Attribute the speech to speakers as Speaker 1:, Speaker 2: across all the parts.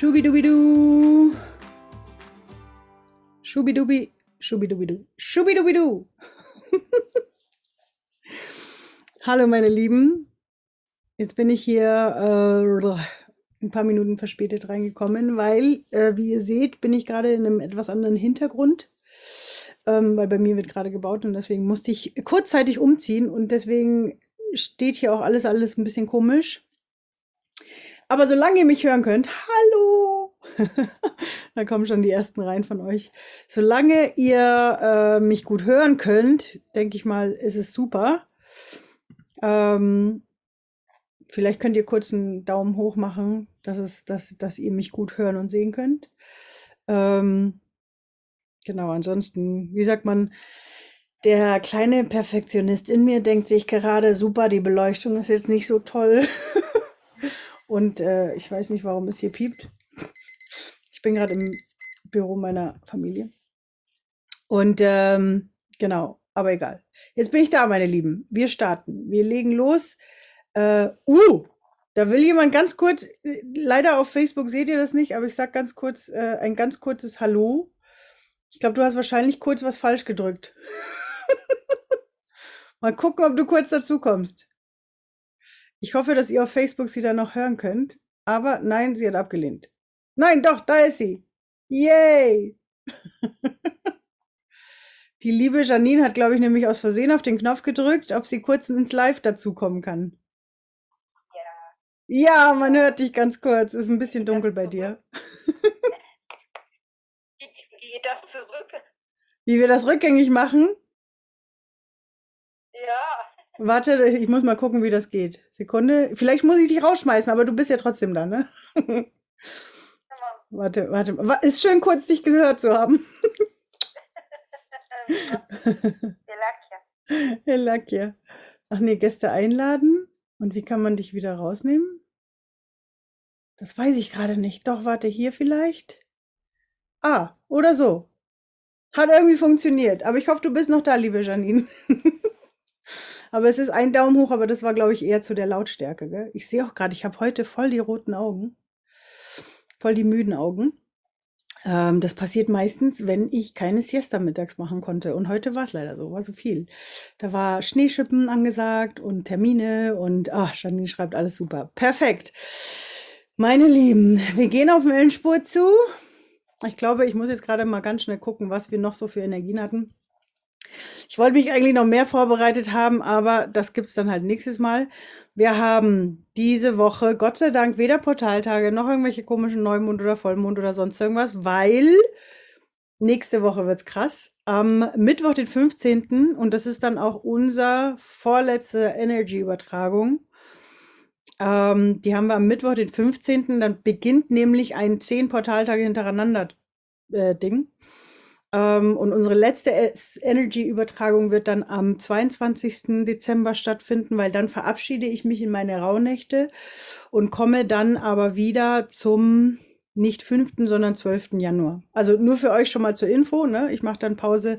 Speaker 1: Schubidubidu. Schubidubi. Schubidubidu. Schubidubidu. Hallo meine Lieben. Jetzt bin ich hier äh, ein paar Minuten verspätet reingekommen, weil, äh, wie ihr seht, bin ich gerade in einem etwas anderen Hintergrund. Ähm, weil bei mir wird gerade gebaut und deswegen musste ich kurzzeitig umziehen und deswegen steht hier auch alles, alles ein bisschen komisch. Aber solange ihr mich hören könnt, hallo! da kommen schon die ersten rein von euch. Solange ihr äh, mich gut hören könnt, denke ich mal, ist es super. Ähm, vielleicht könnt ihr kurz einen Daumen hoch machen, dass, es, dass, dass ihr mich gut hören und sehen könnt. Ähm, genau, ansonsten, wie sagt man, der kleine Perfektionist in mir denkt sich gerade, super, die Beleuchtung ist jetzt nicht so toll. Und äh, ich weiß nicht, warum es hier piept. Ich bin gerade im Büro meiner Familie. Und ähm, genau, aber egal. Jetzt bin ich da, meine Lieben. Wir starten. Wir legen los. Äh, uh, da will jemand ganz kurz, leider auf Facebook seht ihr das nicht, aber ich sage ganz kurz, äh, ein ganz kurzes Hallo. Ich glaube, du hast wahrscheinlich kurz was falsch gedrückt. Mal gucken, ob du kurz dazu kommst. Ich hoffe, dass ihr auf Facebook sie dann noch hören könnt. Aber nein, sie hat abgelehnt. Nein, doch, da ist sie. Yay! Die liebe Janine hat, glaube ich, nämlich aus Versehen auf den Knopf gedrückt, ob sie kurz ins Live dazukommen kann. Ja. Ja, man hört dich ganz kurz. Ist ein bisschen dunkel bei dir.
Speaker 2: Wie geht das zurück?
Speaker 1: Wie wir das rückgängig machen?
Speaker 2: Ja.
Speaker 1: Warte, ich muss mal gucken, wie das geht. Sekunde. Vielleicht muss ich dich rausschmeißen, aber du bist ja trotzdem da, ne? warte, warte. Ist schön kurz dich gehört zu haben. Elakia. Ach nee, Gäste einladen. Und wie kann man dich wieder rausnehmen? Das weiß ich gerade nicht. Doch, warte, hier vielleicht. Ah, oder so. Hat irgendwie funktioniert. Aber ich hoffe, du bist noch da, liebe Janine. Aber es ist ein Daumen hoch, aber das war, glaube ich, eher zu der Lautstärke. Gell? Ich sehe auch gerade, ich habe heute voll die roten Augen. Voll die müden Augen. Ähm, das passiert meistens, wenn ich keine Siesta mittags machen konnte. Und heute war es leider so, war so viel. Da war Schneeschippen angesagt und Termine und ach, Janine schreibt alles super. Perfekt. Meine Lieben, wir gehen auf Wellenspur zu. Ich glaube, ich muss jetzt gerade mal ganz schnell gucken, was wir noch so für Energien hatten. Ich wollte mich eigentlich noch mehr vorbereitet haben, aber das gibt es dann halt nächstes Mal. Wir haben diese Woche, Gott sei Dank, weder Portaltage noch irgendwelche komischen Neumond oder Vollmond oder sonst irgendwas, weil nächste Woche wird es krass. Am Mittwoch, den 15. und das ist dann auch unser vorletzte Energy-Übertragung. Ähm, die haben wir am Mittwoch, den 15. Dann beginnt nämlich ein 10 Portaltage hintereinander äh, Ding. Ähm, und unsere letzte Energy-Übertragung wird dann am 22. Dezember stattfinden, weil dann verabschiede ich mich in meine Rauhnächte und komme dann aber wieder zum nicht 5., sondern 12. Januar. Also nur für euch schon mal zur Info. Ne? Ich mache dann Pause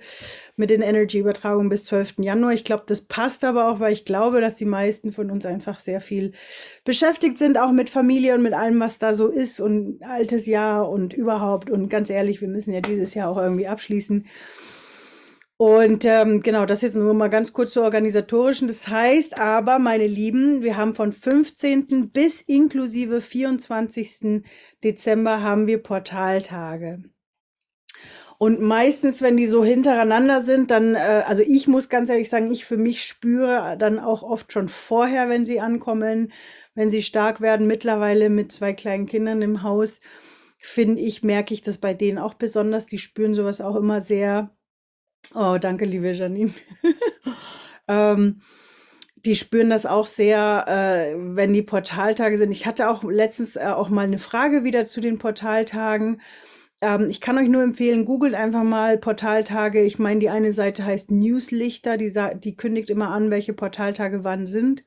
Speaker 1: mit den Energy-Übertragungen bis 12. Januar. Ich glaube, das passt aber auch, weil ich glaube, dass die meisten von uns einfach sehr viel beschäftigt sind, auch mit Familie und mit allem, was da so ist und altes Jahr und überhaupt. Und ganz ehrlich, wir müssen ja dieses Jahr auch irgendwie abschließen. Und ähm, genau, das jetzt nur mal ganz kurz zur organisatorischen. Das heißt aber, meine Lieben, wir haben von 15. bis inklusive 24. Dezember haben wir Portaltage. Und meistens, wenn die so hintereinander sind, dann, äh, also ich muss ganz ehrlich sagen, ich für mich spüre dann auch oft schon vorher, wenn sie ankommen, wenn sie stark werden, mittlerweile mit zwei kleinen Kindern im Haus, finde ich, merke ich das bei denen auch besonders. Die spüren sowas auch immer sehr Oh, danke, liebe Janine. ähm, die spüren das auch sehr, äh, wenn die Portaltage sind. Ich hatte auch letztens äh, auch mal eine Frage wieder zu den Portaltagen. Ähm, ich kann euch nur empfehlen, googelt einfach mal Portaltage. Ich meine, die eine Seite heißt Newslichter, die, die kündigt immer an, welche Portaltage wann sind.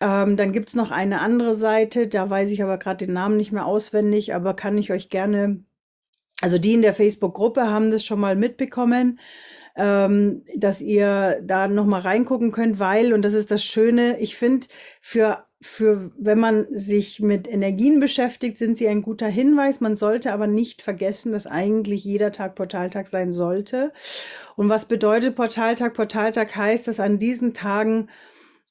Speaker 1: Ähm, dann gibt es noch eine andere Seite, da weiß ich aber gerade den Namen nicht mehr auswendig, aber kann ich euch gerne also die in der Facebook-Gruppe haben das schon mal mitbekommen, ähm, dass ihr da noch mal reingucken könnt, weil, und das ist das Schöne, ich finde, für für, wenn man sich mit Energien beschäftigt, sind sie ein guter Hinweis. Man sollte aber nicht vergessen, dass eigentlich jeder Tag Portaltag sein sollte. Und was bedeutet Portaltag? Portaltag heißt, dass an diesen Tagen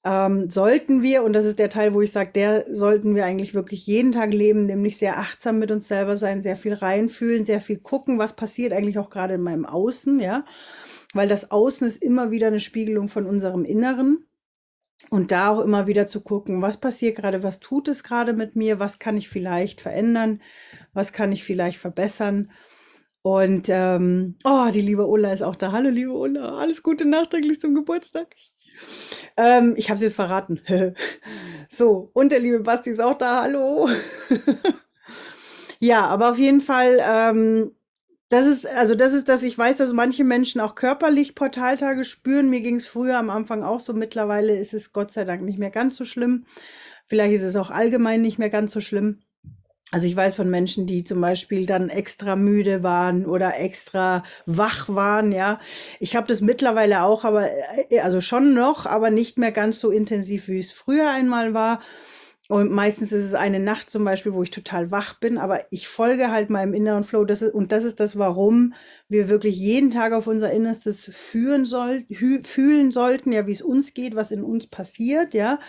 Speaker 1: ähm, sollten wir, und das ist der Teil, wo ich sage, der sollten wir eigentlich wirklich jeden Tag leben, nämlich sehr achtsam mit uns selber sein, sehr viel reinfühlen, sehr viel gucken, was passiert eigentlich auch gerade in meinem Außen, ja. Weil das Außen ist immer wieder eine Spiegelung von unserem Inneren. Und da auch immer wieder zu gucken, was passiert gerade, was tut es gerade mit mir, was kann ich vielleicht verändern, was kann ich vielleicht verbessern. Und ähm, oh, die liebe Ulla ist auch da. Hallo, liebe Ulla, alles Gute nachträglich zum Geburtstag. Ähm, ich habe sie jetzt verraten. so, und der liebe Basti ist auch da. Hallo. ja, aber auf jeden Fall ähm, das ist, also das ist das, ich weiß, dass manche Menschen auch körperlich Portaltage spüren. Mir ging es früher am Anfang auch so. Mittlerweile ist es Gott sei Dank nicht mehr ganz so schlimm. Vielleicht ist es auch allgemein nicht mehr ganz so schlimm. Also ich weiß von Menschen, die zum Beispiel dann extra müde waren oder extra wach waren, ja. Ich habe das mittlerweile auch, aber äh, also schon noch, aber nicht mehr ganz so intensiv, wie es früher einmal war. Und meistens ist es eine Nacht zum Beispiel, wo ich total wach bin, aber ich folge halt meinem inneren Flow. Das ist, und das ist das, warum wir wirklich jeden Tag auf unser Innerstes fühlen, soll, fühlen sollten, ja, wie es uns geht, was in uns passiert, ja.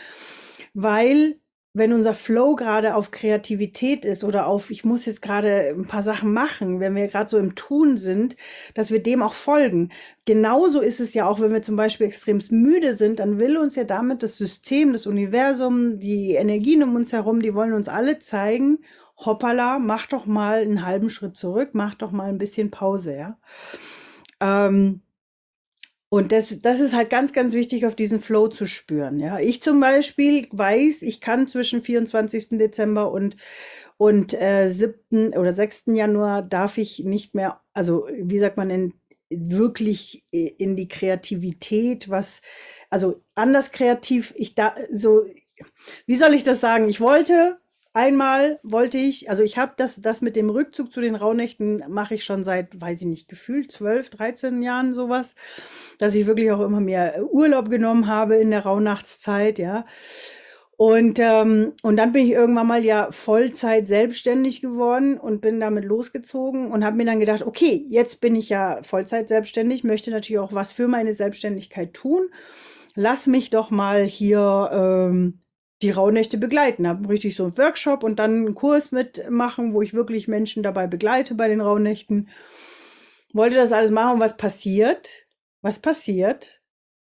Speaker 1: Weil wenn unser Flow gerade auf Kreativität ist oder auf, ich muss jetzt gerade ein paar Sachen machen, wenn wir gerade so im Tun sind, dass wir dem auch folgen. Genauso ist es ja auch, wenn wir zum Beispiel extremst müde sind, dann will uns ja damit das System, das Universum, die Energien um uns herum, die wollen uns alle zeigen, hoppala, mach doch mal einen halben Schritt zurück, mach doch mal ein bisschen Pause, ja. Ähm, und das, das ist halt ganz, ganz wichtig, auf diesen Flow zu spüren. Ja, ich zum Beispiel weiß, ich kann zwischen 24. Dezember und und äh, 7. oder 6. Januar darf ich nicht mehr, also wie sagt man, in, wirklich in die Kreativität, was, also anders kreativ, ich da, so, wie soll ich das sagen? Ich wollte Einmal wollte ich, also ich habe das, das mit dem Rückzug zu den Rauhnächten mache ich schon seit, weiß ich nicht, gefühlt 12, 13 Jahren sowas, dass ich wirklich auch immer mehr Urlaub genommen habe in der Rauhnachtszeit, ja. Und, ähm, und dann bin ich irgendwann mal ja Vollzeit selbstständig geworden und bin damit losgezogen und habe mir dann gedacht, okay, jetzt bin ich ja Vollzeit selbstständig, möchte natürlich auch was für meine Selbstständigkeit tun. Lass mich doch mal hier ähm, die Rauhnächte begleiten. Habe richtig so einen Workshop und dann einen Kurs mitmachen, wo ich wirklich Menschen dabei begleite bei den Rauhnächten. Wollte das alles machen was passiert? Was passiert?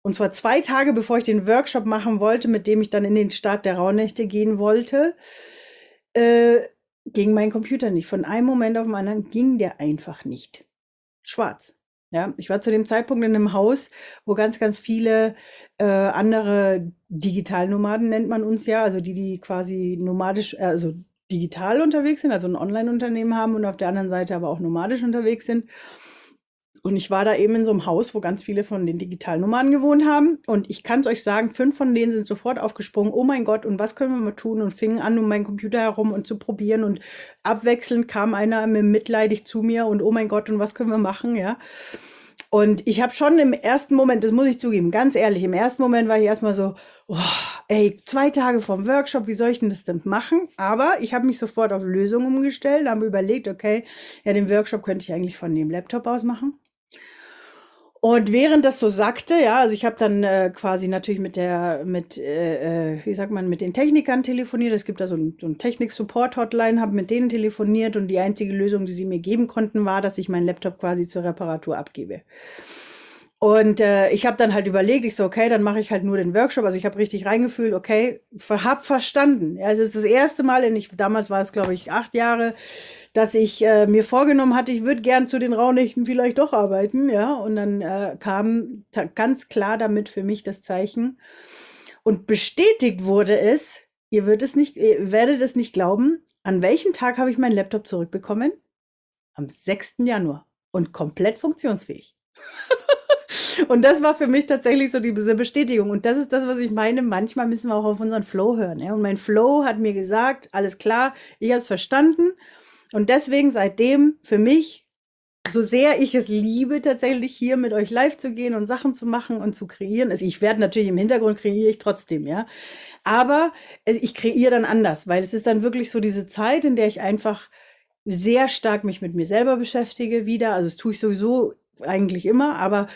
Speaker 1: Und zwar zwei Tage bevor ich den Workshop machen wollte, mit dem ich dann in den Start der Rauhnächte gehen wollte, äh, ging mein Computer nicht. Von einem Moment auf den anderen ging der einfach nicht. Schwarz. Ja, ich war zu dem Zeitpunkt in einem Haus, wo ganz, ganz viele äh, andere Digitalnomaden nennt man uns ja, also die, die quasi nomadisch, äh, also digital unterwegs sind, also ein Online-Unternehmen haben und auf der anderen Seite aber auch nomadisch unterwegs sind. Und ich war da eben in so einem Haus, wo ganz viele von den Digitalnomaden gewohnt haben. Und ich kann es euch sagen, fünf von denen sind sofort aufgesprungen. Oh mein Gott, und was können wir mal tun? Und fingen an, um meinen Computer herum und zu probieren. Und abwechselnd kam einer mit mitleidig zu mir und oh mein Gott, und was können wir machen? Ja. Und ich habe schon im ersten Moment, das muss ich zugeben, ganz ehrlich, im ersten Moment war ich erstmal so, oh, ey, zwei Tage vom Workshop, wie soll ich denn das denn machen? Aber ich habe mich sofort auf Lösungen umgestellt, habe überlegt, okay, ja, den Workshop könnte ich eigentlich von dem Laptop aus machen. Und während das so sagte, ja, also ich habe dann äh, quasi natürlich mit der, mit, äh, äh, wie sagt man, mit den Technikern telefoniert. Es gibt da so ein, so ein Technik-Support-Hotline, habe mit denen telefoniert und die einzige Lösung, die sie mir geben konnten, war, dass ich meinen Laptop quasi zur Reparatur abgebe. Und äh, ich habe dann halt überlegt, ich so, okay, dann mache ich halt nur den Workshop. Also ich habe richtig reingefühlt, okay, hab verstanden. Ja, es ist das erste Mal, in ich, damals war es, glaube ich, acht Jahre, dass ich äh, mir vorgenommen hatte, ich würde gern zu den Raunächten vielleicht doch arbeiten, ja. Und dann äh, kam ganz klar damit für mich das Zeichen. Und bestätigt wurde es, ihr, wird es nicht, ihr werdet es nicht glauben, an welchem Tag habe ich meinen Laptop zurückbekommen? Am 6. Januar. Und komplett funktionsfähig. und das war für mich tatsächlich so diese Bestätigung. Und das ist das, was ich meine. Manchmal müssen wir auch auf unseren Flow hören. Ja? Und mein Flow hat mir gesagt, alles klar, ich habe es verstanden. Und deswegen seitdem für mich so sehr ich es liebe, tatsächlich hier mit euch live zu gehen und Sachen zu machen und zu kreieren. Also ich werde natürlich im Hintergrund kreiere ich trotzdem, ja. Aber ich kreiere dann anders, weil es ist dann wirklich so diese Zeit, in der ich einfach sehr stark mich mit mir selber beschäftige wieder. Also das tue ich sowieso eigentlich immer, aber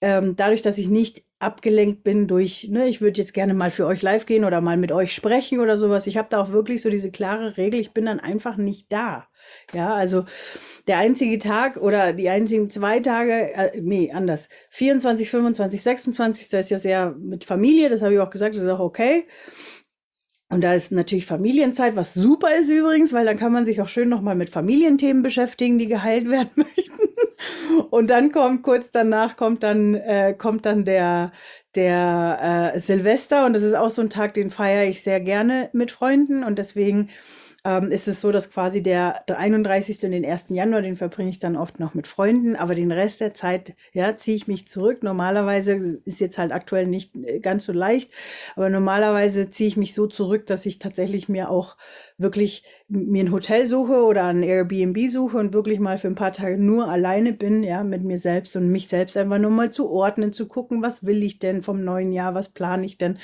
Speaker 1: ähm, dadurch, dass ich nicht abgelenkt bin durch, ne, ich würde jetzt gerne mal für euch live gehen oder mal mit euch sprechen oder sowas. Ich habe da auch wirklich so diese klare Regel, ich bin dann einfach nicht da. Ja, also der einzige Tag oder die einzigen zwei Tage, äh, nee, anders. 24, 25, 26, das ist ja sehr mit Familie, das habe ich auch gesagt, das ist auch okay. Und da ist natürlich Familienzeit, was super ist übrigens, weil dann kann man sich auch schön nochmal mit Familienthemen beschäftigen, die geheilt werden möchten. Und dann kommt kurz danach kommt dann äh, kommt dann der der äh, Silvester und das ist auch so ein Tag, den feiere ich sehr gerne mit Freunden und deswegen ähm, ist es so, dass quasi der, der 31. und den 1. Januar, den verbringe ich dann oft noch mit Freunden, aber den Rest der Zeit, ja, ziehe ich mich zurück. Normalerweise ist jetzt halt aktuell nicht äh, ganz so leicht, aber normalerweise ziehe ich mich so zurück, dass ich tatsächlich mir auch wirklich mir ein Hotel suche oder ein Airbnb suche und wirklich mal für ein paar Tage nur alleine bin, ja, mit mir selbst und mich selbst einfach nur mal zu ordnen, zu gucken, was will ich denn vom neuen Jahr, was plane ich denn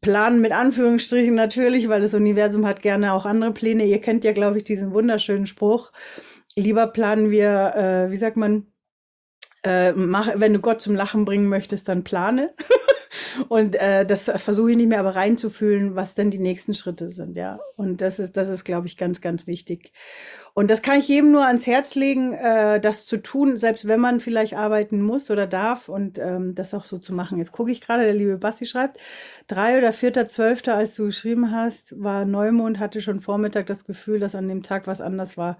Speaker 1: planen mit Anführungsstrichen natürlich, weil das Universum hat gerne auch andere Pläne. Ihr kennt ja, glaube ich, diesen wunderschönen Spruch. Lieber planen wir, äh, wie sagt man, äh, mach, wenn du Gott zum Lachen bringen möchtest, dann plane. Und äh, das versuche ich nicht mehr aber reinzufühlen, was denn die nächsten Schritte sind, ja. Und das ist, das ist, glaube ich, ganz, ganz wichtig. Und das kann ich jedem nur ans Herz legen, äh, das zu tun, selbst wenn man vielleicht arbeiten muss oder darf und ähm, das auch so zu machen. Jetzt gucke ich gerade, der liebe Basti schreibt, drei oder vierter, zwölfter, als du geschrieben hast, war Neumond, hatte schon Vormittag das Gefühl, dass an dem Tag was anders war.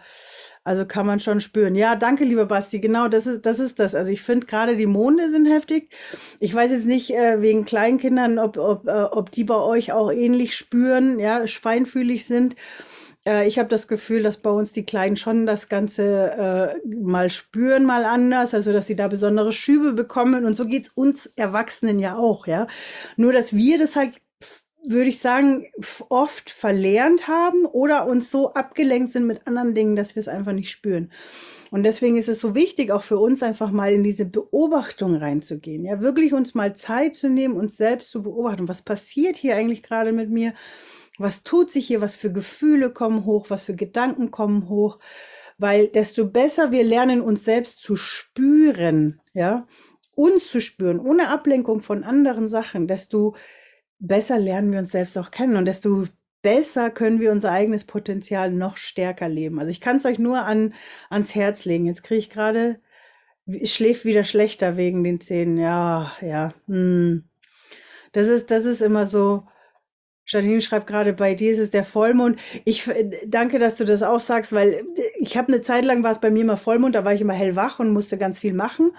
Speaker 1: Also kann man schon spüren. Ja, danke, lieber Basti. Genau, das ist das. Ist das. Also ich finde gerade die Monde sind heftig. Ich weiß jetzt nicht äh, wegen Kleinkindern, ob, ob, äh, ob die bei euch auch ähnlich spüren, ja, feinfühlig sind. Äh, ich habe das Gefühl, dass bei uns die Kleinen schon das Ganze äh, mal spüren, mal anders, also dass sie da besondere Schübe bekommen. Und so geht's uns Erwachsenen ja auch, ja. Nur, dass wir das halt würde ich sagen, oft verlernt haben oder uns so abgelenkt sind mit anderen Dingen, dass wir es einfach nicht spüren. Und deswegen ist es so wichtig, auch für uns einfach mal in diese Beobachtung reinzugehen. Ja, wirklich uns mal Zeit zu nehmen, uns selbst zu beobachten. Was passiert hier eigentlich gerade mit mir? Was tut sich hier? Was für Gefühle kommen hoch? Was für Gedanken kommen hoch? Weil desto besser wir lernen, uns selbst zu spüren, ja, uns zu spüren, ohne Ablenkung von anderen Sachen, desto besser lernen wir uns selbst auch kennen und desto besser können wir unser eigenes Potenzial noch stärker leben. Also ich kann es euch nur an, ans Herz legen. Jetzt kriege ich gerade, schläft wieder schlechter wegen den Zähnen. Ja, ja. Hm. Das ist, das ist immer so, Janine schreibt gerade, bei dir ist es der Vollmond. Ich danke, dass du das auch sagst, weil ich habe eine Zeit lang war es bei mir immer Vollmond, da war ich immer hellwach und musste ganz viel machen.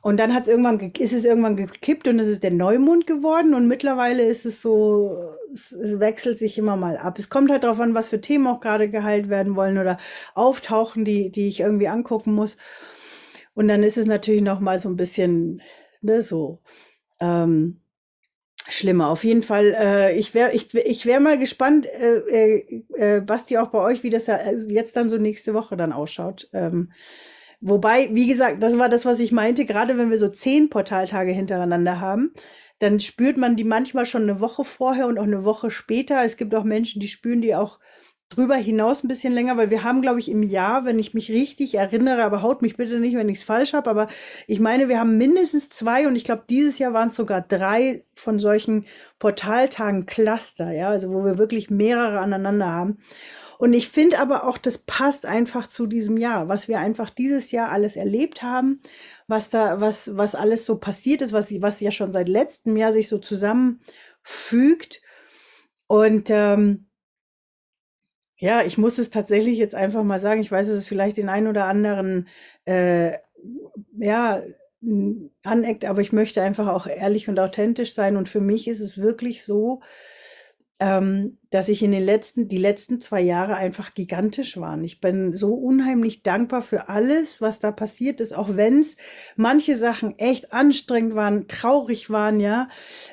Speaker 1: Und dann hat's irgendwann, ist es irgendwann gekippt und es ist der Neumond geworden und mittlerweile ist es so, es wechselt sich immer mal ab. Es kommt halt darauf an, was für Themen auch gerade geheilt werden wollen oder auftauchen, die, die ich irgendwie angucken muss. Und dann ist es natürlich noch mal so ein bisschen, ne, so, ähm, schlimmer. Auf jeden Fall, äh, ich wäre ich, ich wär mal gespannt, äh, äh, äh, Basti, auch bei euch, wie das da, also jetzt dann so nächste Woche dann ausschaut. Ähm, wobei, wie gesagt, das war das, was ich meinte, gerade wenn wir so zehn Portaltage hintereinander haben, dann spürt man die manchmal schon eine Woche vorher und auch eine Woche später. Es gibt auch Menschen, die spüren die auch drüber hinaus ein bisschen länger, weil wir haben, glaube ich, im Jahr, wenn ich mich richtig erinnere, aber haut mich bitte nicht, wenn ich es falsch habe, aber ich meine, wir haben mindestens zwei und ich glaube, dieses Jahr waren es sogar drei von solchen Portaltagen Cluster, ja, also wo wir wirklich mehrere aneinander haben. Und ich finde aber auch, das passt einfach zu diesem Jahr, was wir einfach dieses Jahr alles erlebt haben, was da, was, was alles so passiert ist, was, was ja schon seit letztem Jahr sich so zusammenfügt. Und ähm, ja, ich muss es tatsächlich jetzt einfach mal sagen. Ich weiß, dass es vielleicht den einen oder anderen, äh, ja, aneckt, aber ich möchte einfach auch ehrlich und authentisch sein. Und für mich ist es wirklich so, ähm, dass ich in den letzten, die letzten zwei Jahre einfach gigantisch waren. Ich bin so unheimlich dankbar für alles, was da passiert ist, auch wenn es manche Sachen echt anstrengend waren, traurig waren, ja.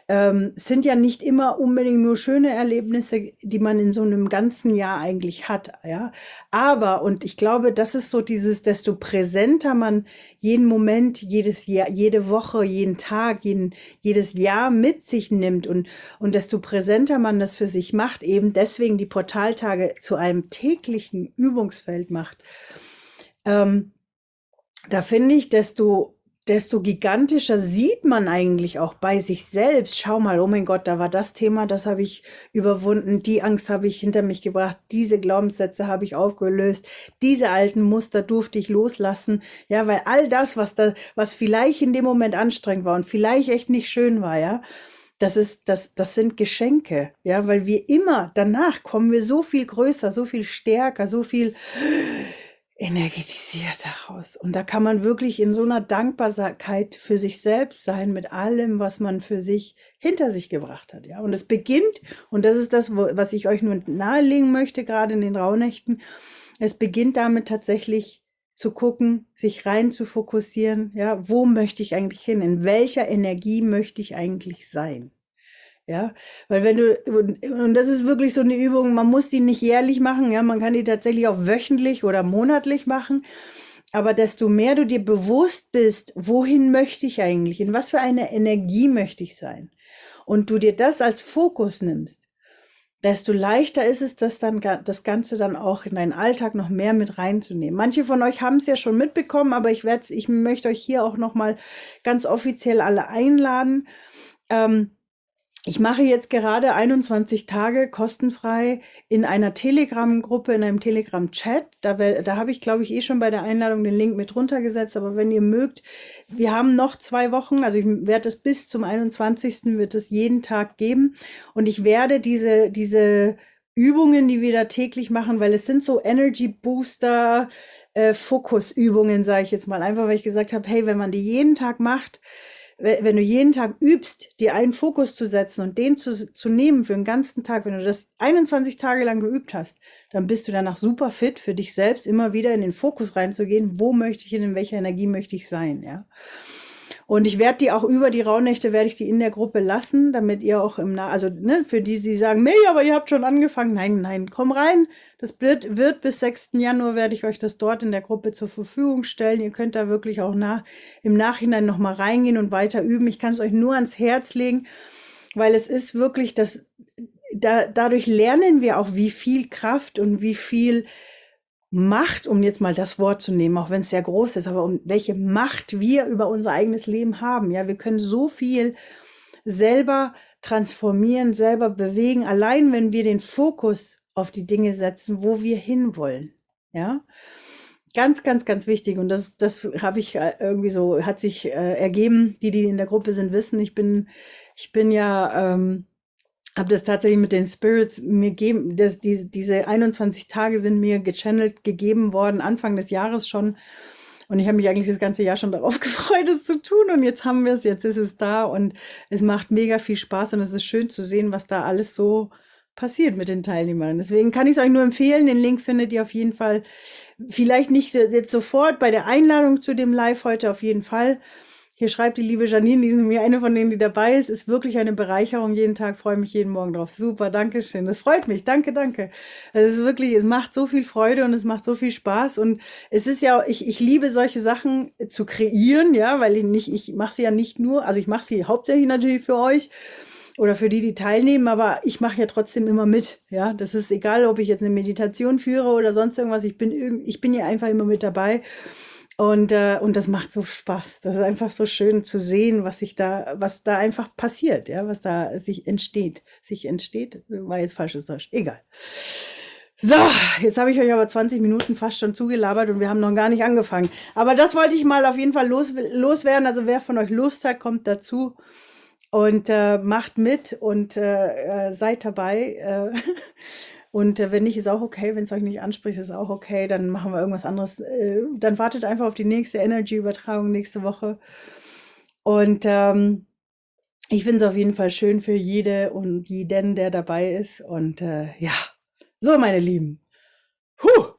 Speaker 1: Ähm, sind ja nicht immer unbedingt nur schöne Erlebnisse, die man in so einem ganzen Jahr eigentlich hat, ja. Aber, und ich glaube, das ist so dieses, desto präsenter man jeden Moment, jedes Jahr, jede Woche, jeden Tag, jeden, jedes Jahr mit sich nimmt und, und desto präsenter man das für sich macht, eben deswegen die Portaltage zu einem täglichen Übungsfeld macht, ähm, da finde ich, desto desto gigantischer sieht man eigentlich auch bei sich selbst. Schau mal, oh mein Gott, da war das Thema, das habe ich überwunden, die Angst habe ich hinter mich gebracht, diese Glaubenssätze habe ich aufgelöst, diese alten Muster durfte ich loslassen. Ja, weil all das, was da, was vielleicht in dem Moment anstrengend war und vielleicht echt nicht schön war, ja, das ist, das, das sind Geschenke, ja, weil wir immer danach kommen wir so viel größer, so viel stärker, so viel energetisiert daraus. Und da kann man wirklich in so einer Dankbarkeit für sich selbst sein mit allem, was man für sich hinter sich gebracht hat. Ja, und es beginnt, und das ist das, was ich euch nur nahelegen möchte, gerade in den Rauhnächten. Es beginnt damit tatsächlich zu gucken, sich rein zu fokussieren. Ja, wo möchte ich eigentlich hin? In welcher Energie möchte ich eigentlich sein? Ja, weil wenn du, und das ist wirklich so eine Übung, man muss die nicht jährlich machen, ja, man kann die tatsächlich auch wöchentlich oder monatlich machen. Aber desto mehr du dir bewusst bist, wohin möchte ich eigentlich, in was für eine Energie möchte ich sein, und du dir das als Fokus nimmst, desto leichter ist es, das dann das Ganze dann auch in deinen Alltag noch mehr mit reinzunehmen. Manche von euch haben es ja schon mitbekommen, aber ich werde, ich möchte euch hier auch noch mal ganz offiziell alle einladen. Ähm, ich mache jetzt gerade 21 Tage kostenfrei in einer Telegram-Gruppe, in einem Telegram-Chat. Da, da habe ich, glaube ich, eh schon bei der Einladung den Link mit runtergesetzt. Aber wenn ihr mögt, wir haben noch zwei Wochen. Also ich werde es bis zum 21. wird es jeden Tag geben. Und ich werde diese, diese Übungen, die wir da täglich machen, weil es sind so Energy Booster, äh, Fokusübungen, sage ich jetzt mal. Einfach, weil ich gesagt habe, hey, wenn man die jeden Tag macht, wenn du jeden Tag übst, dir einen Fokus zu setzen und den zu, zu nehmen für den ganzen Tag, wenn du das 21 Tage lang geübt hast, dann bist du danach super fit für dich selbst, immer wieder in den Fokus reinzugehen, wo möchte ich hin, in welcher Energie möchte ich sein, ja. Und ich werde die auch über die Rauhnächte, werde ich die in der Gruppe lassen, damit ihr auch im, Na also ne, für die, die sagen, nee, aber ihr habt schon angefangen. Nein, nein, komm rein. Das wird, wird bis 6. Januar werde ich euch das dort in der Gruppe zur Verfügung stellen. Ihr könnt da wirklich auch nach, im Nachhinein nochmal reingehen und weiter üben. Ich kann es euch nur ans Herz legen, weil es ist wirklich das, da, dadurch lernen wir auch, wie viel Kraft und wie viel Macht, um jetzt mal das Wort zu nehmen, auch wenn es sehr groß ist, aber um welche Macht wir über unser eigenes Leben haben. Ja, wir können so viel selber transformieren, selber bewegen, allein wenn wir den Fokus auf die Dinge setzen, wo wir hinwollen. Ja, ganz, ganz, ganz wichtig. Und das, das habe ich äh, irgendwie so, hat sich äh, ergeben. Die, die in der Gruppe sind, wissen, ich bin, ich bin ja ähm, habe das tatsächlich mit den Spirits mir geben, das, die, diese 21 Tage sind mir gechannelt gegeben worden, Anfang des Jahres schon. Und ich habe mich eigentlich das ganze Jahr schon darauf gefreut, es zu tun. Und jetzt haben wir es, jetzt ist es da und es macht mega viel Spaß und es ist schön zu sehen, was da alles so passiert mit den Teilnehmern. Deswegen kann ich es euch nur empfehlen. Den Link findet ihr auf jeden Fall. Vielleicht nicht jetzt sofort bei der Einladung zu dem Live heute auf jeden Fall. Hier schreibt die liebe Janine, die ist mir eine von denen, die dabei ist. Ist wirklich eine Bereicherung jeden Tag. Freue mich jeden Morgen drauf. Super, danke schön. Das freut mich. Danke, danke. Es ist wirklich, es macht so viel Freude und es macht so viel Spaß. Und es ist ja, ich, ich liebe solche Sachen zu kreieren, ja, weil ich nicht, ich mache sie ja nicht nur, also ich mache sie hauptsächlich natürlich für euch oder für die, die teilnehmen, aber ich mache ja trotzdem immer mit. Ja, das ist egal, ob ich jetzt eine Meditation führe oder sonst irgendwas. Ich bin, ich bin ja einfach immer mit dabei. Und, äh, und das macht so Spaß. Das ist einfach so schön zu sehen, was sich da, was da einfach passiert, ja, was da sich entsteht. Sich entsteht, war jetzt falsches Deutsch. Egal. So, jetzt habe ich euch aber 20 Minuten fast schon zugelabert und wir haben noch gar nicht angefangen. Aber das wollte ich mal auf jeden Fall los, loswerden. Also wer von euch Lust hat, kommt dazu und äh, macht mit und äh, äh seid dabei. Äh, Und äh, wenn nicht, ist auch okay. Wenn es euch nicht anspricht, ist auch okay. Dann machen wir irgendwas anderes. Äh, dann wartet einfach auf die nächste Energy-Übertragung nächste Woche. Und ähm, ich finde es auf jeden Fall schön für jede und jeden, der dabei ist. Und äh, ja, so meine Lieben. Huh.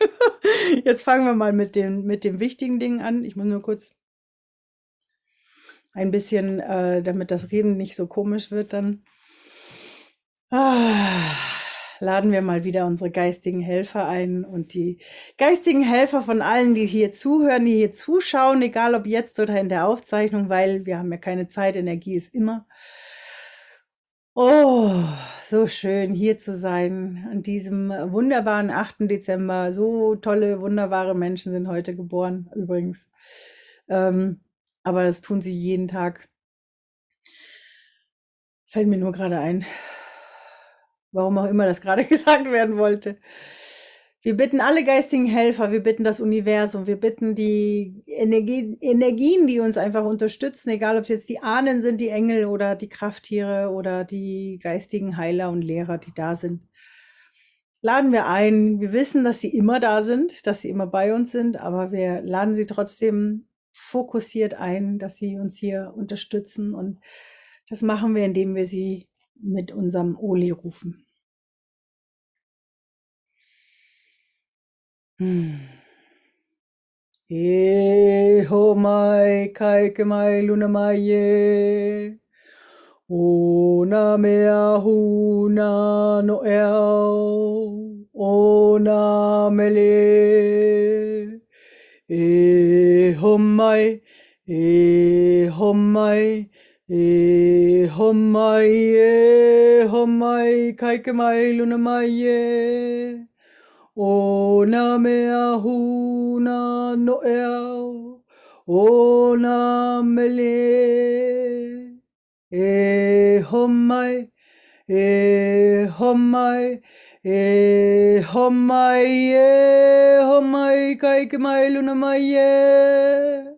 Speaker 1: Jetzt fangen wir mal mit dem, mit dem wichtigen Ding an. Ich muss nur kurz ein bisschen, äh, damit das Reden nicht so komisch wird, dann ah, laden wir mal wieder unsere geistigen Helfer ein und die geistigen Helfer von allen, die hier zuhören, die hier zuschauen, egal ob jetzt oder in der Aufzeichnung, weil wir haben ja keine Zeit, Energie ist immer. Oh, so schön hier zu sein an diesem wunderbaren 8. Dezember. So tolle, wunderbare Menschen sind heute geboren, übrigens. Ähm, aber das tun sie jeden Tag. Fällt mir nur gerade ein, warum auch immer das gerade gesagt werden wollte. Wir bitten alle geistigen Helfer, wir bitten das Universum, wir bitten die Energie, Energien, die uns einfach unterstützen, egal ob es jetzt die Ahnen sind, die Engel oder die Krafttiere oder die geistigen Heiler und Lehrer, die da sind. Laden wir ein. Wir wissen, dass sie immer da sind, dass sie immer bei uns sind, aber wir laden sie trotzdem fokussiert ein, dass sie uns hier unterstützen und das machen wir, indem wir sie mit unserem Oli rufen. Hm. E ho mai kai ke mai luna mai e o na mea hu na no eo o na mele e ho mai e ho mai E ho mai e ho mai kai ke mai luna mai e o na mea huna no e au o na mele. E ho mai e ho mai e ho mai e ho mai kai ke mai luna mai e o na mea huna no e au o na mele e ho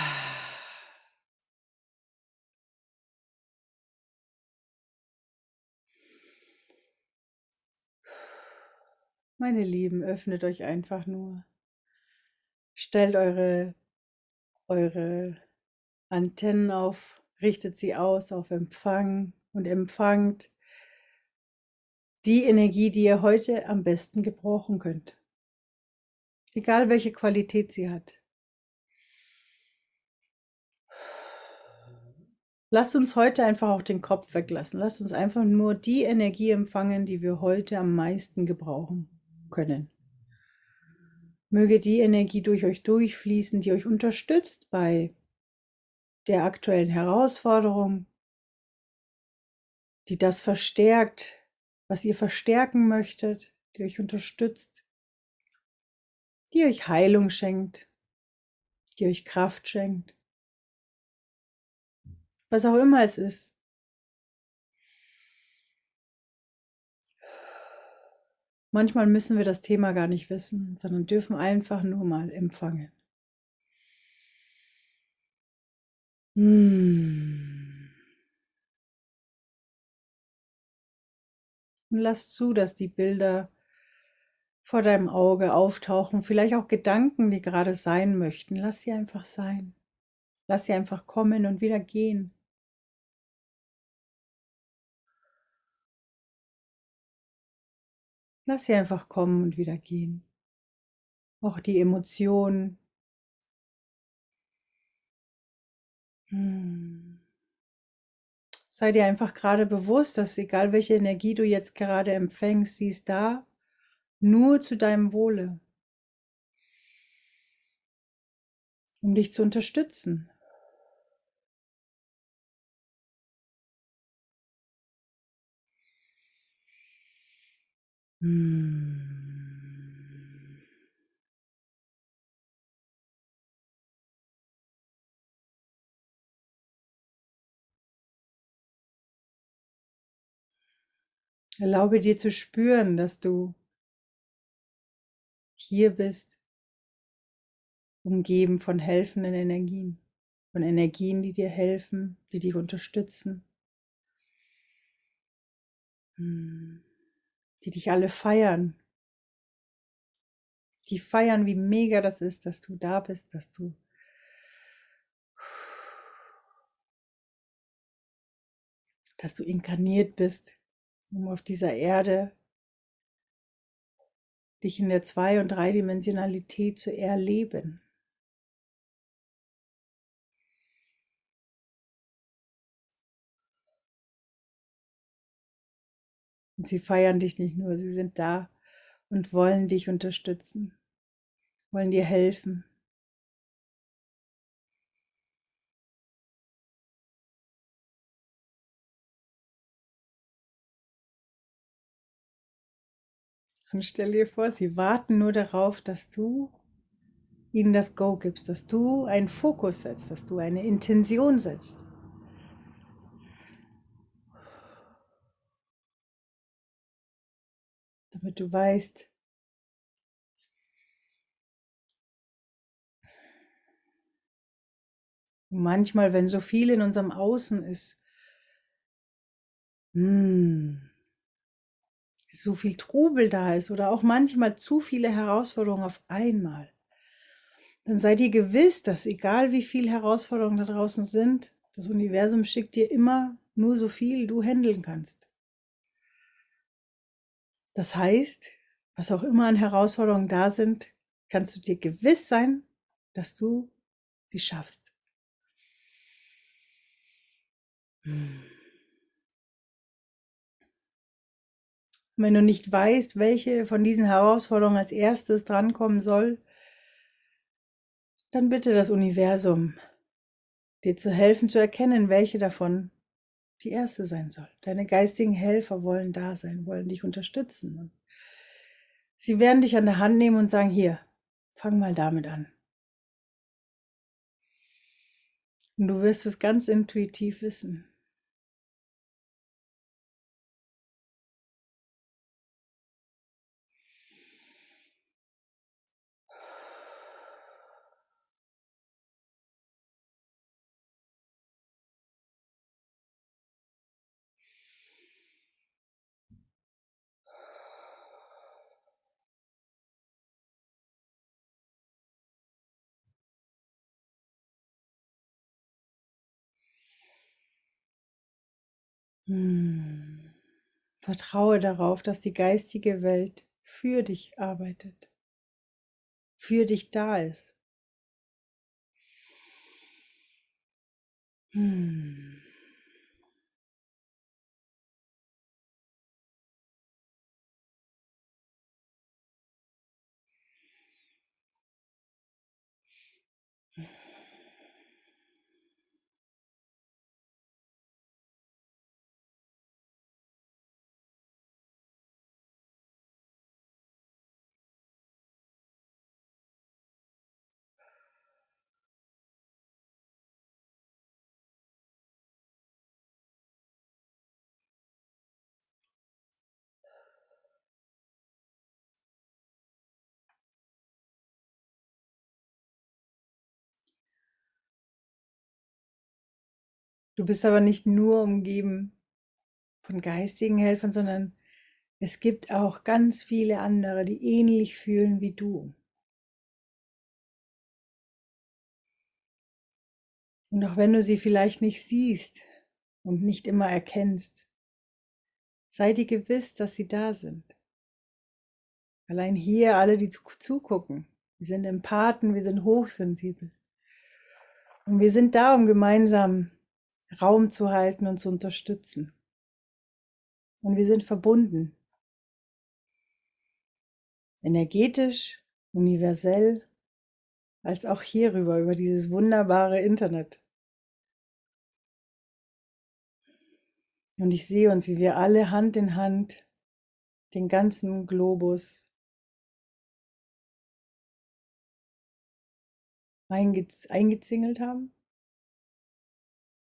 Speaker 1: Meine Lieben, öffnet euch einfach nur. Stellt eure, eure Antennen auf, richtet sie aus auf Empfang und empfangt die Energie, die ihr heute am besten gebrauchen könnt. Egal welche Qualität sie hat. Lasst uns heute einfach auch den Kopf weglassen. Lasst uns einfach nur die Energie empfangen, die wir heute am meisten gebrauchen können. Möge die Energie durch euch durchfließen, die euch unterstützt bei der aktuellen Herausforderung, die das verstärkt, was ihr verstärken möchtet, die euch unterstützt, die euch Heilung schenkt, die euch Kraft schenkt. Was auch immer es ist. Manchmal müssen wir das Thema gar nicht wissen, sondern dürfen einfach nur mal empfangen. Hm. Und lass zu, dass die Bilder vor deinem Auge auftauchen, vielleicht auch Gedanken, die gerade sein möchten. Lass sie einfach sein. Lass sie einfach kommen und wieder gehen. Lass sie einfach kommen und wieder gehen. Auch die Emotionen. Hm. Sei dir einfach gerade bewusst, dass egal welche Energie du jetzt gerade empfängst, sie ist da nur zu deinem Wohle, um dich zu unterstützen. Hm. Erlaube dir zu spüren, dass du hier bist, umgeben von helfenden Energien, von Energien, die dir helfen, die dich unterstützen, hm, die dich alle feiern, die feiern, wie mega das ist, dass du da bist, dass du dass du inkarniert bist, um auf dieser Erde dich in der Zwei- und Dreidimensionalität zu erleben. Und sie feiern dich nicht nur, sie sind da und wollen dich unterstützen, wollen dir helfen. Und stell dir vor, sie warten nur darauf, dass du ihnen das Go gibst, dass du einen Fokus setzt, dass du eine Intention setzt. Damit du weißt, manchmal, wenn so viel in unserem Außen ist, hm, so viel Trubel da ist oder auch manchmal zu viele Herausforderungen auf einmal, dann sei dir gewiss, dass egal wie viele Herausforderungen da draußen sind, das Universum schickt dir immer nur so viel du handeln kannst. Das heißt, was auch immer an Herausforderungen da sind, kannst du dir gewiss sein, dass du sie schaffst. Hm. wenn du nicht weißt, welche von diesen Herausforderungen als erstes drankommen soll, dann bitte das Universum, dir zu helfen zu erkennen, welche davon die erste sein soll. Deine geistigen Helfer wollen da sein, wollen dich unterstützen. Und sie werden dich an der Hand nehmen und sagen, hier, fang mal damit an. Und du wirst es ganz intuitiv wissen. Hm. Vertraue darauf, dass die geistige Welt für dich arbeitet, für dich da ist. Hm. Du bist aber nicht nur umgeben von geistigen Helfern, sondern es gibt auch ganz viele andere, die ähnlich fühlen wie du. Und auch wenn du sie vielleicht nicht siehst und nicht immer erkennst, sei dir gewiss, dass sie da sind. Allein hier alle, die zugucken, wir sind Empathen, wir sind hochsensibel. Und wir sind da, um gemeinsam Raum zu halten und zu unterstützen. Und wir sind verbunden. Energetisch, universell, als auch hierüber, über dieses wunderbare Internet. Und ich sehe uns, wie wir alle Hand in Hand den ganzen Globus eingezingelt haben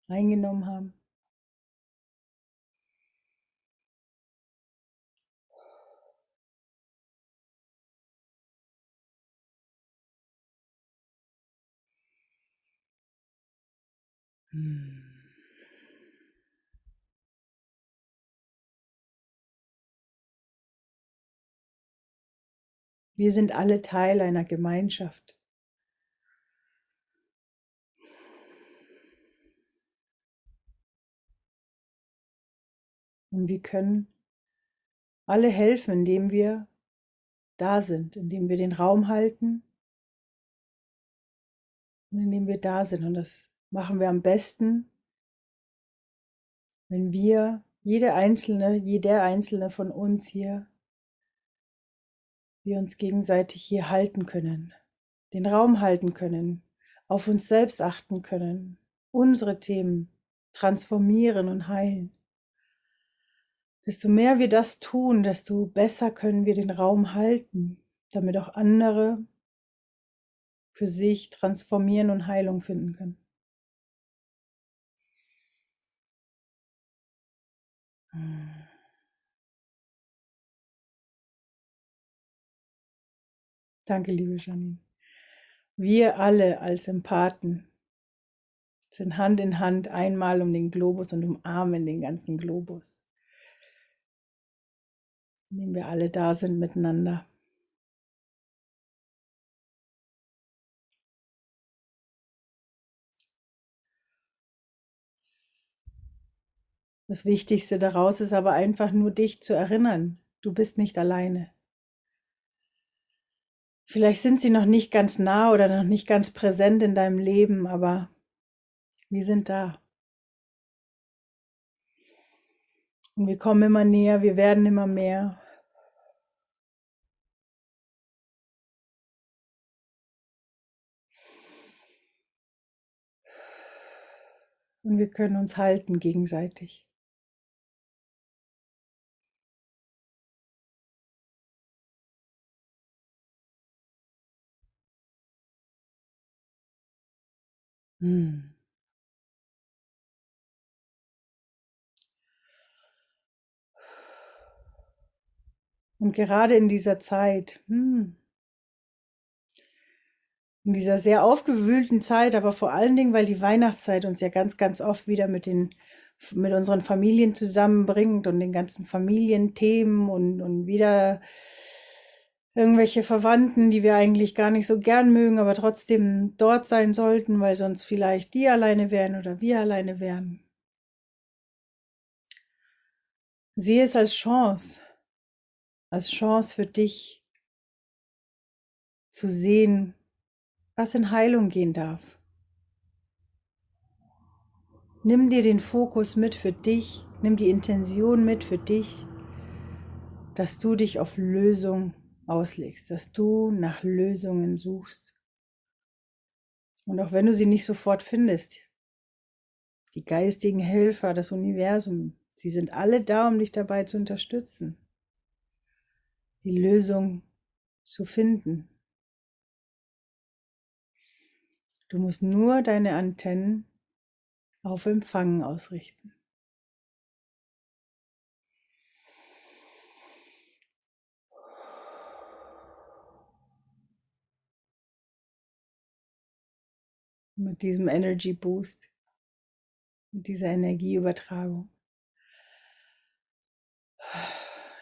Speaker 1: eingenommen haben. Hm. Wir sind alle Teil einer Gemeinschaft. Und wir können alle helfen, indem wir da sind, indem wir den Raum halten und indem wir da sind. Und das machen wir am besten, wenn wir, jede einzelne, jeder einzelne von uns hier, wir uns gegenseitig hier halten können, den Raum halten können, auf uns selbst achten können, unsere Themen transformieren und heilen. Desto mehr wir das tun, desto besser können wir den Raum halten, damit auch andere für sich transformieren und Heilung finden können. Danke, liebe Janine. Wir alle als Empathen sind Hand in Hand einmal um den Globus und umarmen den ganzen Globus indem wir alle da sind miteinander. Das Wichtigste daraus ist aber einfach nur dich zu erinnern, du bist nicht alleine. Vielleicht sind sie noch nicht ganz nah oder noch nicht ganz präsent in deinem Leben, aber wir sind da. Und wir kommen immer näher, wir werden immer mehr. Und wir können uns halten gegenseitig. Hm. Und gerade in dieser Zeit, hm, in dieser sehr aufgewühlten Zeit, aber vor allen Dingen, weil die Weihnachtszeit uns ja ganz, ganz oft wieder mit den mit unseren Familien zusammenbringt und den ganzen Familienthemen und, und wieder irgendwelche Verwandten, die wir eigentlich gar nicht so gern mögen, aber trotzdem dort sein sollten, weil sonst vielleicht die alleine wären oder wir alleine wären. Sehe es als Chance, als Chance für dich zu sehen, was in Heilung gehen darf. Nimm dir den Fokus mit für dich, nimm die Intention mit für dich, dass du dich auf Lösung auslegst, dass du nach Lösungen suchst. Und auch wenn du sie nicht sofort findest, die geistigen Helfer, das Universum, sie sind alle da, um dich dabei zu unterstützen, die Lösung zu finden. Du musst nur deine Antennen auf Empfangen ausrichten. Mit diesem Energy Boost, mit dieser Energieübertragung.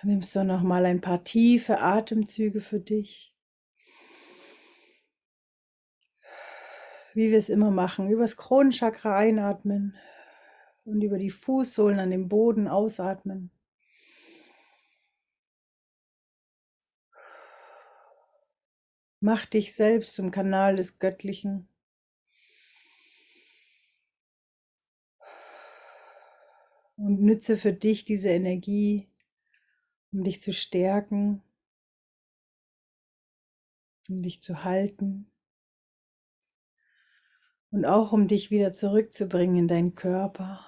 Speaker 1: Nimmst du noch mal ein paar tiefe Atemzüge für dich. Wie wir es immer machen, übers Kronenchakra einatmen und über die Fußsohlen an dem Boden ausatmen. Mach dich selbst zum Kanal des Göttlichen. Und nütze für dich diese Energie, um dich zu stärken, um dich zu halten und auch um dich wieder zurückzubringen in deinen Körper.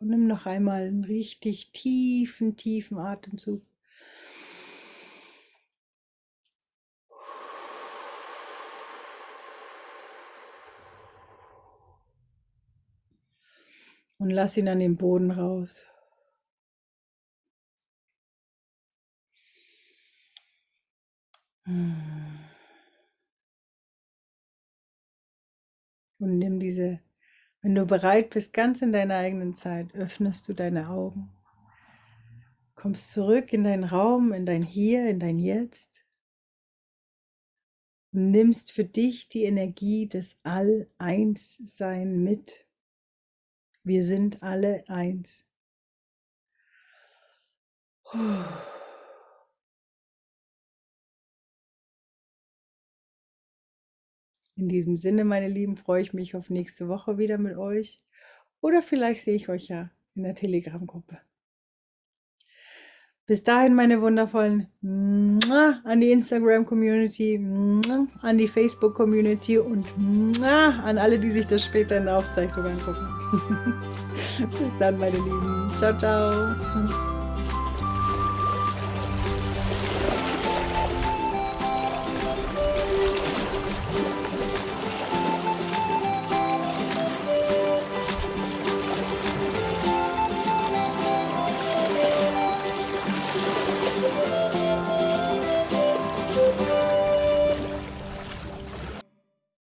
Speaker 1: Und nimm noch einmal einen richtig tiefen, tiefen Atemzug. Und lass ihn an den Boden raus. Hm. Und nimm diese Wenn du bereit bist, ganz in deiner eigenen Zeit, öffnest du deine Augen, kommst zurück in deinen Raum, in dein Hier, in dein Jetzt und nimmst für dich die Energie des All-Eins-Sein mit. Wir sind alle eins. In diesem Sinne, meine Lieben, freue ich mich auf nächste Woche wieder mit euch. Oder vielleicht sehe ich euch ja in der Telegram-Gruppe. Bis dahin, meine wundervollen, an die Instagram-Community, an die Facebook-Community und an alle, die sich das später in der Aufzeichnung angucken. Bis dann, meine Lieben. Ciao, ciao.